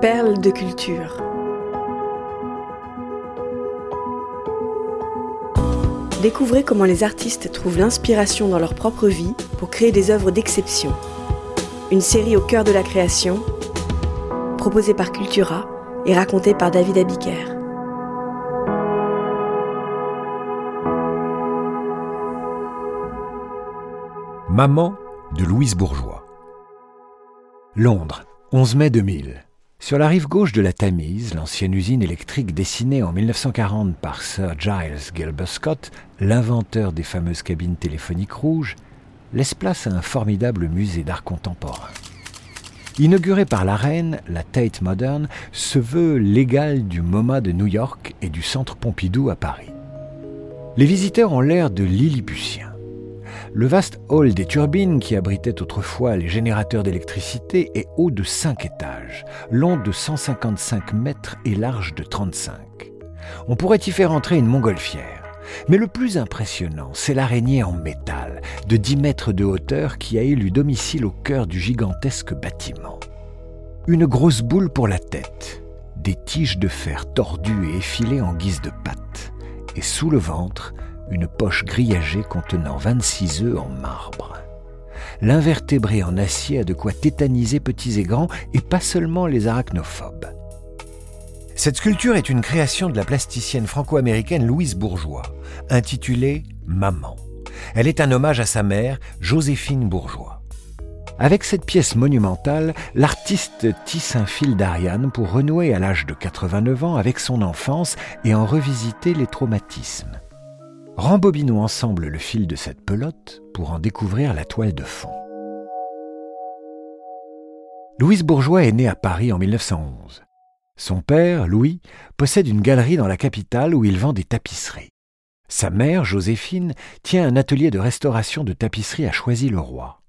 Perles de culture. Découvrez comment les artistes trouvent l'inspiration dans leur propre vie pour créer des œuvres d'exception. Une série au cœur de la création, proposée par Cultura et racontée par David Abiker. Maman de Louise Bourgeois. Londres, 11 mai 2000. Sur la rive gauche de la Tamise, l'ancienne usine électrique dessinée en 1940 par Sir Giles Gilbert Scott, l'inventeur des fameuses cabines téléphoniques rouges, laisse place à un formidable musée d'art contemporain. Inauguré par la reine, la Tate Modern se veut l'égal du MoMA de New York et du Centre Pompidou à Paris. Les visiteurs ont l'air de Lilliputiens. Le vaste hall des turbines qui abritait autrefois les générateurs d'électricité est haut de 5 étages, long de 155 mètres et large de 35. On pourrait y faire entrer une montgolfière. Mais le plus impressionnant, c'est l'araignée en métal, de 10 mètres de hauteur, qui a élu domicile au cœur du gigantesque bâtiment. Une grosse boule pour la tête, des tiges de fer tordues et effilées en guise de pattes, et sous le ventre, une poche grillagée contenant 26 œufs en marbre. L'invertébré en acier a de quoi tétaniser petits et grands, et pas seulement les arachnophobes. Cette sculpture est une création de la plasticienne franco-américaine Louise Bourgeois, intitulée Maman. Elle est un hommage à sa mère, Joséphine Bourgeois. Avec cette pièce monumentale, l'artiste tisse un fil d'Ariane pour renouer à l'âge de 89 ans avec son enfance et en revisiter les traumatismes. Rembobinons ensemble le fil de cette pelote pour en découvrir la toile de fond. Louise Bourgeois est née à Paris en 1911. Son père, Louis, possède une galerie dans la capitale où il vend des tapisseries. Sa mère, Joséphine, tient un atelier de restauration de tapisseries à Choisy-le-Roi.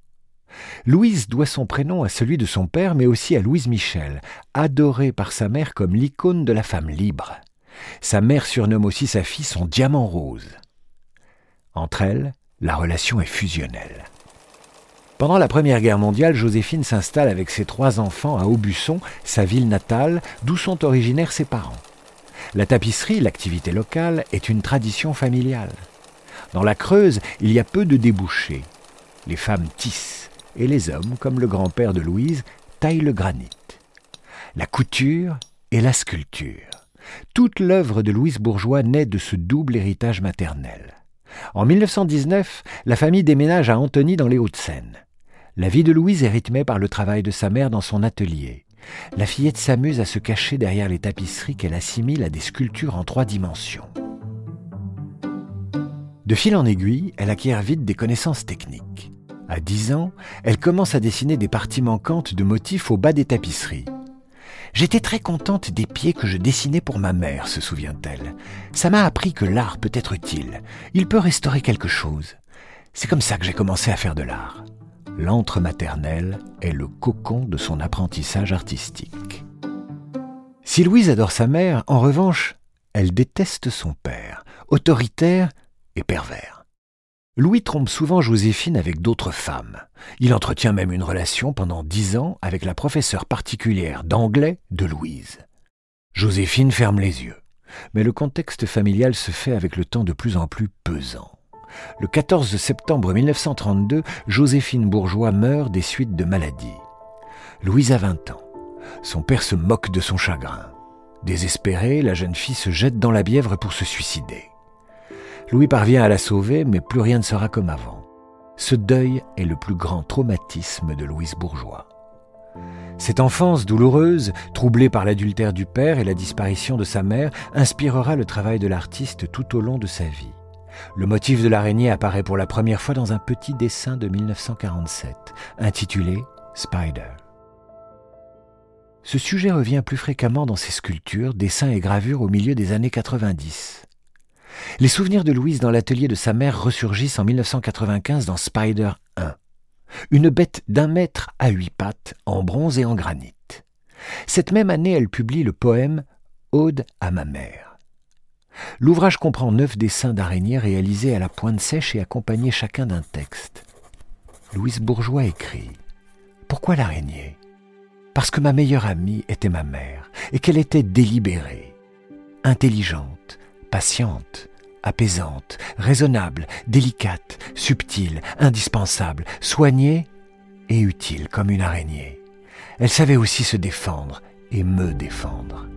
Louise doit son prénom à celui de son père, mais aussi à Louise Michel, adorée par sa mère comme l'icône de la femme libre. Sa mère surnomme aussi sa fille son diamant rose. Entre elles, la relation est fusionnelle. Pendant la Première Guerre mondiale, Joséphine s'installe avec ses trois enfants à Aubusson, sa ville natale, d'où sont originaires ses parents. La tapisserie, l'activité locale, est une tradition familiale. Dans la Creuse, il y a peu de débouchés. Les femmes tissent, et les hommes, comme le grand-père de Louise, taillent le granit. La couture et la sculpture. Toute l'œuvre de Louise Bourgeois naît de ce double héritage maternel. En 1919, la famille déménage à Antony dans les Hauts-de-Seine. La vie de Louise est rythmée par le travail de sa mère dans son atelier. La fillette s'amuse à se cacher derrière les tapisseries qu'elle assimile à des sculptures en trois dimensions. De fil en aiguille, elle acquiert vite des connaissances techniques. À 10 ans, elle commence à dessiner des parties manquantes de motifs au bas des tapisseries. J'étais très contente des pieds que je dessinais pour ma mère, se souvient-elle. Ça m'a appris que l'art peut être utile. Il peut restaurer quelque chose. C'est comme ça que j'ai commencé à faire de l'art. L'antre maternel est le cocon de son apprentissage artistique. Si Louise adore sa mère, en revanche, elle déteste son père, autoritaire et pervers. Louis trompe souvent Joséphine avec d'autres femmes. Il entretient même une relation pendant dix ans avec la professeure particulière d'anglais de Louise. Joséphine ferme les yeux. Mais le contexte familial se fait avec le temps de plus en plus pesant. Le 14 septembre 1932, Joséphine Bourgeois meurt des suites de maladie. Louise a 20 ans. Son père se moque de son chagrin. Désespérée, la jeune fille se jette dans la Bièvre pour se suicider. Louis parvient à la sauver, mais plus rien ne sera comme avant. Ce deuil est le plus grand traumatisme de Louise Bourgeois. Cette enfance douloureuse, troublée par l'adultère du père et la disparition de sa mère, inspirera le travail de l'artiste tout au long de sa vie. Le motif de l'araignée apparaît pour la première fois dans un petit dessin de 1947, intitulé Spider. Ce sujet revient plus fréquemment dans ses sculptures, dessins et gravures au milieu des années 90. Les souvenirs de Louise dans l'atelier de sa mère ressurgissent en 1995 dans Spider 1. Une bête d'un mètre à huit pattes, en bronze et en granit. Cette même année, elle publie le poème Ode à ma mère. L'ouvrage comprend neuf dessins d'araignées réalisés à la pointe sèche et accompagnés chacun d'un texte. Louise Bourgeois écrit Pourquoi l'araignée? Parce que ma meilleure amie était ma mère et qu'elle était délibérée, intelligente, patiente, apaisante, raisonnable, délicate, subtile, indispensable, soignée et utile comme une araignée. Elle savait aussi se défendre et me défendre.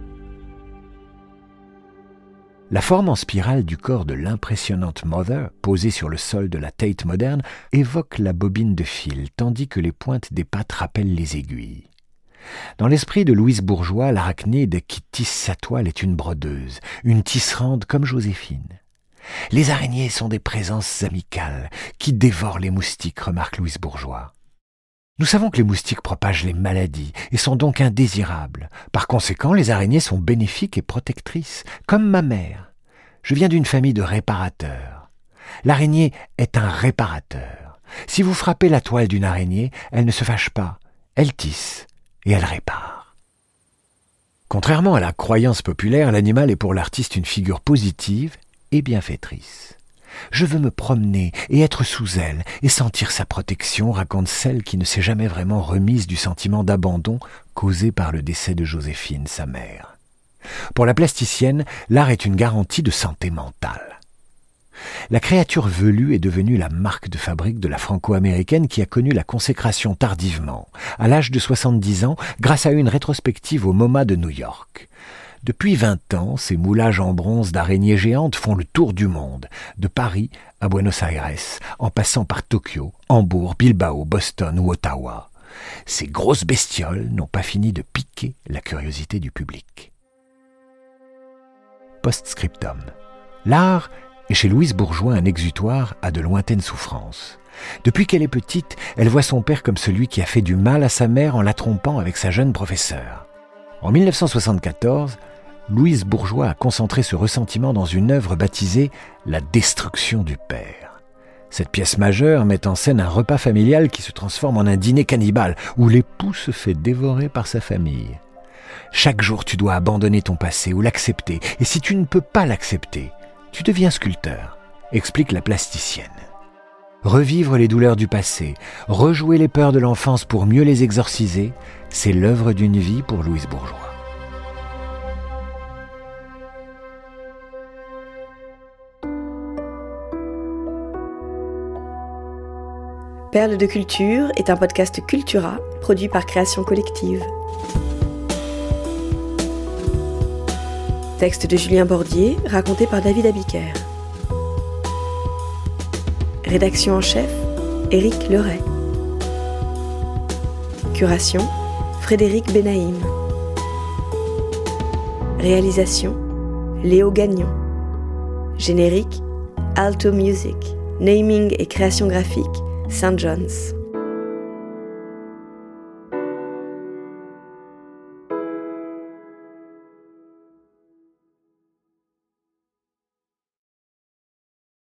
La forme en spirale du corps de l'impressionnante Mother, posée sur le sol de la Tate moderne, évoque la bobine de fil, tandis que les pointes des pattes rappellent les aiguilles. Dans l'esprit de Louise Bourgeois, l'arachnide qui tisse sa toile est une brodeuse, une tisserande comme Joséphine. Les araignées sont des présences amicales qui dévorent les moustiques, remarque Louise Bourgeois. Nous savons que les moustiques propagent les maladies et sont donc indésirables. Par conséquent, les araignées sont bénéfiques et protectrices, comme ma mère. Je viens d'une famille de réparateurs. L'araignée est un réparateur. Si vous frappez la toile d'une araignée, elle ne se fâche pas, elle tisse et elle répare. Contrairement à la croyance populaire, l'animal est pour l'artiste une figure positive et bienfaitrice. Je veux me promener et être sous elle et sentir sa protection, raconte celle qui ne s'est jamais vraiment remise du sentiment d'abandon causé par le décès de Joséphine, sa mère. Pour la plasticienne, l'art est une garantie de santé mentale. La créature velue est devenue la marque de fabrique de la franco-américaine qui a connu la consécration tardivement, à l'âge de 70 ans, grâce à une rétrospective au MoMA de New York. Depuis vingt ans, ces moulages en bronze d'araignées géantes font le tour du monde, de Paris à Buenos Aires, en passant par Tokyo, Hambourg, Bilbao, Boston ou Ottawa. Ces grosses bestioles n'ont pas fini de piquer la curiosité du public. Postscriptum. L'art est chez Louise Bourgeois un exutoire à de lointaines souffrances. Depuis qu'elle est petite, elle voit son père comme celui qui a fait du mal à sa mère en la trompant avec sa jeune professeure. En 1974, Louise Bourgeois a concentré ce ressentiment dans une œuvre baptisée La destruction du père. Cette pièce majeure met en scène un repas familial qui se transforme en un dîner cannibale, où l'époux se fait dévorer par sa famille. Chaque jour tu dois abandonner ton passé ou l'accepter, et si tu ne peux pas l'accepter, tu deviens sculpteur, explique la plasticienne. Revivre les douleurs du passé, rejouer les peurs de l'enfance pour mieux les exorciser, c'est l'œuvre d'une vie pour Louise Bourgeois. Perle de culture est un podcast Cultura produit par Création Collective. Texte de Julien Bordier, raconté par David Abiker. Rédaction en chef, Éric Leray. Curation, Frédéric Benaïm. Réalisation, Léo Gagnon. Générique, Alto Music. Naming et création graphique, St. John's.